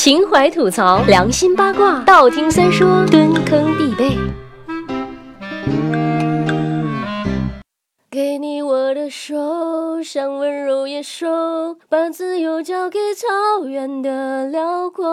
情怀吐槽，良心八卦，道听三说，蹲坑必备。给你我的手，像温柔野兽，把自由交给草原的辽阔。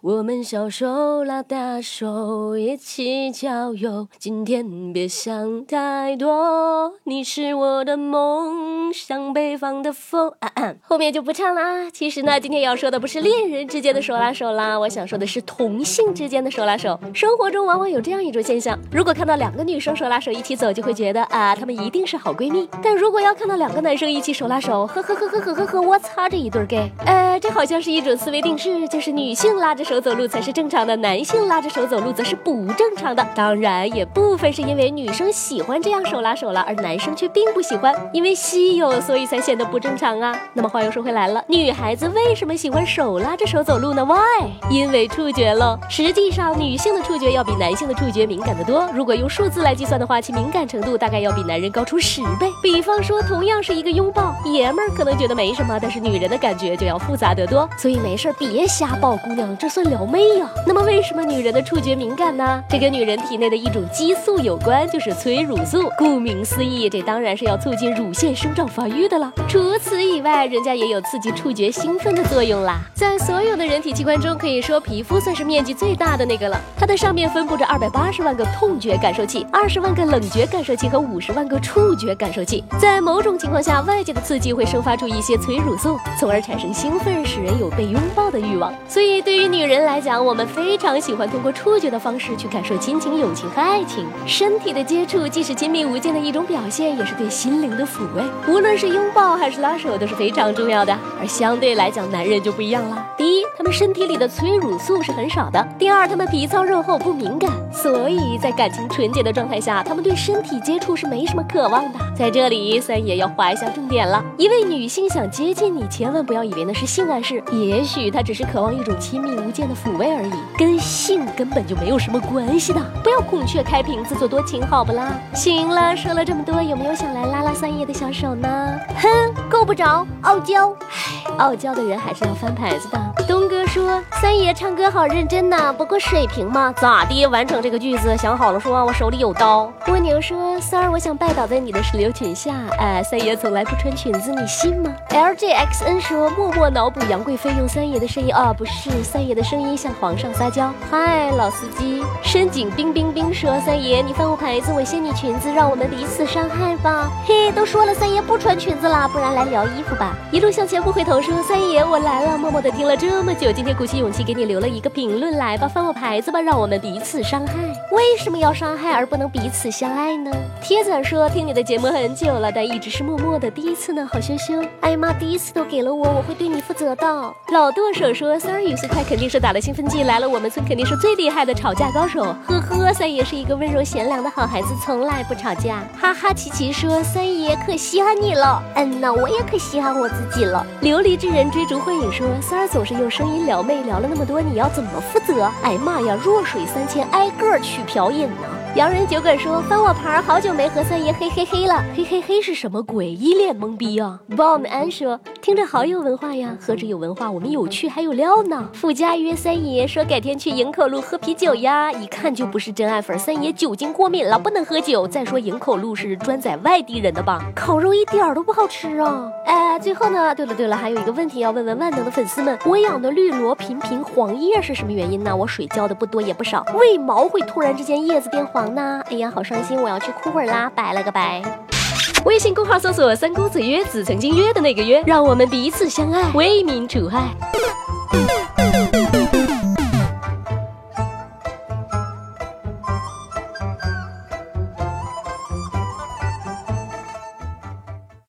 我们小手拉大手，一起郊游。今天别想太多，你是我的梦，像北方的风。后面就不唱了啊。其实呢，今天要说的不是恋人之间的手拉手啦，我想说的是同性之间的手拉手。生活中往往有这样一种现象，如果看到两个女生手拉手一起走，就会觉得啊，她们一定是好闺蜜。但如果要看到两个男生一起手拉手，呵呵呵呵呵呵呵，我擦，这一对 gay，呃，这好像是一种思维定式，就是女性拉拉着手走路才是正常的，男性拉着手走路则是不正常的。当然，也部分是因为女生喜欢这样手拉手了，而男生却并不喜欢，因为稀有，所以才显得不正常啊。那么话又说回来了，女孩子为什么喜欢手拉着手走路呢？Why？因为触觉喽。实际上，女性的触觉要比男性的触觉敏感得多。如果用数字来计算的话，其敏感程度大概要比男人高出十倍。比方说，同样是一个拥抱，爷们儿可能觉得没什么，但是女人的感觉就要复杂得多。所以没事别瞎抱，姑娘，这算撩妹呀。那么为什么女人的触觉敏感呢？这跟女人体内的一种激素有关，就是催乳素。顾名思义，这当然是要促进乳腺生长发育的了。除此以外，人家也有刺激触觉兴奋的作用啦。在所有的人体器官中，可以说皮肤算是面积最大的那个了。它的上面分布着二百八十万个痛觉感受器，二十万个冷觉感受器和五十万个触觉感受器。在某种情况下，外界的刺激会生发出一些催乳素，从而产生兴奋，使人有被拥抱的欲望。所以，对于女人来讲，我们非常喜欢通过触觉的方式去感受亲情、友情和爱情。身体的接触既是亲密无间的一种表现，也是对心灵的抚慰。无论是拥抱还是拉手，都是非常重要的。而相对来讲，男人就不一样了。第一，他们身体里的催乳素是很少的；第二，他们皮糙肉厚，不敏感，所以在感情纯洁的状态下，他们对身体接触是没什么渴望的。在这里，三爷要划一下重点了：一位女性想接近你，千万不要以为那是性暗示，也许她只是渴望一种亲密无间的抚慰而已，跟性根本就没有什么关系的。不要孔雀开屏，自作多情，好不啦？行了，说了这么多，有没有想来拉拉三叶的小手呢？哼，够不着，傲娇。唉，傲娇的人还是要翻牌子的。都说，三爷唱歌好认真呐，不过水平嘛，咋的？完成这个句子，想好了说，我手里有刀。蜗牛说，三儿，我想拜倒在你的石榴裙下。哎，三爷从来不穿裙子，你信吗？LJXN 说，默默脑补杨贵妃用三爷的声音啊，不是三爷的声音向皇上撒娇。嗨，老司机。深井冰冰冰说，三爷你翻我牌子，我掀你裙子，让我们彼此伤害吧。嘿，都说了三爷不穿裙子啦，不然来聊衣服吧。一路向前不回头说，三爷我来了，默默的听了这么久，今天鼓起勇气给你留了一个评论，来吧，翻我牌子吧，让我们彼此伤害。为什么要伤害而不能彼此相爱呢？贴仔说，听你的节目很久了，但一直是默默的。第一次呢，好羞羞。哎呀妈，第一次都给了我，我会对你负责的。老剁手说，三儿语速快，肯定是打了兴奋剂来了，我们村肯定是最厉害的吵架高手。呵呵，三爷是一个温柔贤良的好孩子，从来不吵架。哈哈，琪琪说，三爷爷可稀罕你了。嗯呐，我也可稀罕我自己了。琉璃之人追逐幻影说，三儿总是用声音撩妹，聊了那么多，你要怎么负责？哎妈呀，弱水三千，挨个去瓢饮呢。洋人酒馆说翻我牌，好久没和三爷嘿嘿嘿了，嘿嘿嘿是什么鬼？一脸懵逼啊！Bomb 安说听着好有文化呀，何止有文化，我们有趣还有料呢。富家约三爷说改天去营口路喝啤酒呀，一看就不是真爱粉。三爷酒精过敏了，不能喝酒。再说营口路是专宰外地人的吧？烤肉一点都不好吃啊！哎，最后呢，对了对了，还有一个问题要问问万能的粉丝们，我养的绿萝频频黄叶是什么原因呢？我水浇的不多也不少，为毛会突然之间叶子变黄？呢？哎呀，好伤心！我要去哭会儿啦，拜了个拜。微信公号搜索“三公子约子”，曾经约的那个约，让我们彼此相爱，为民除害。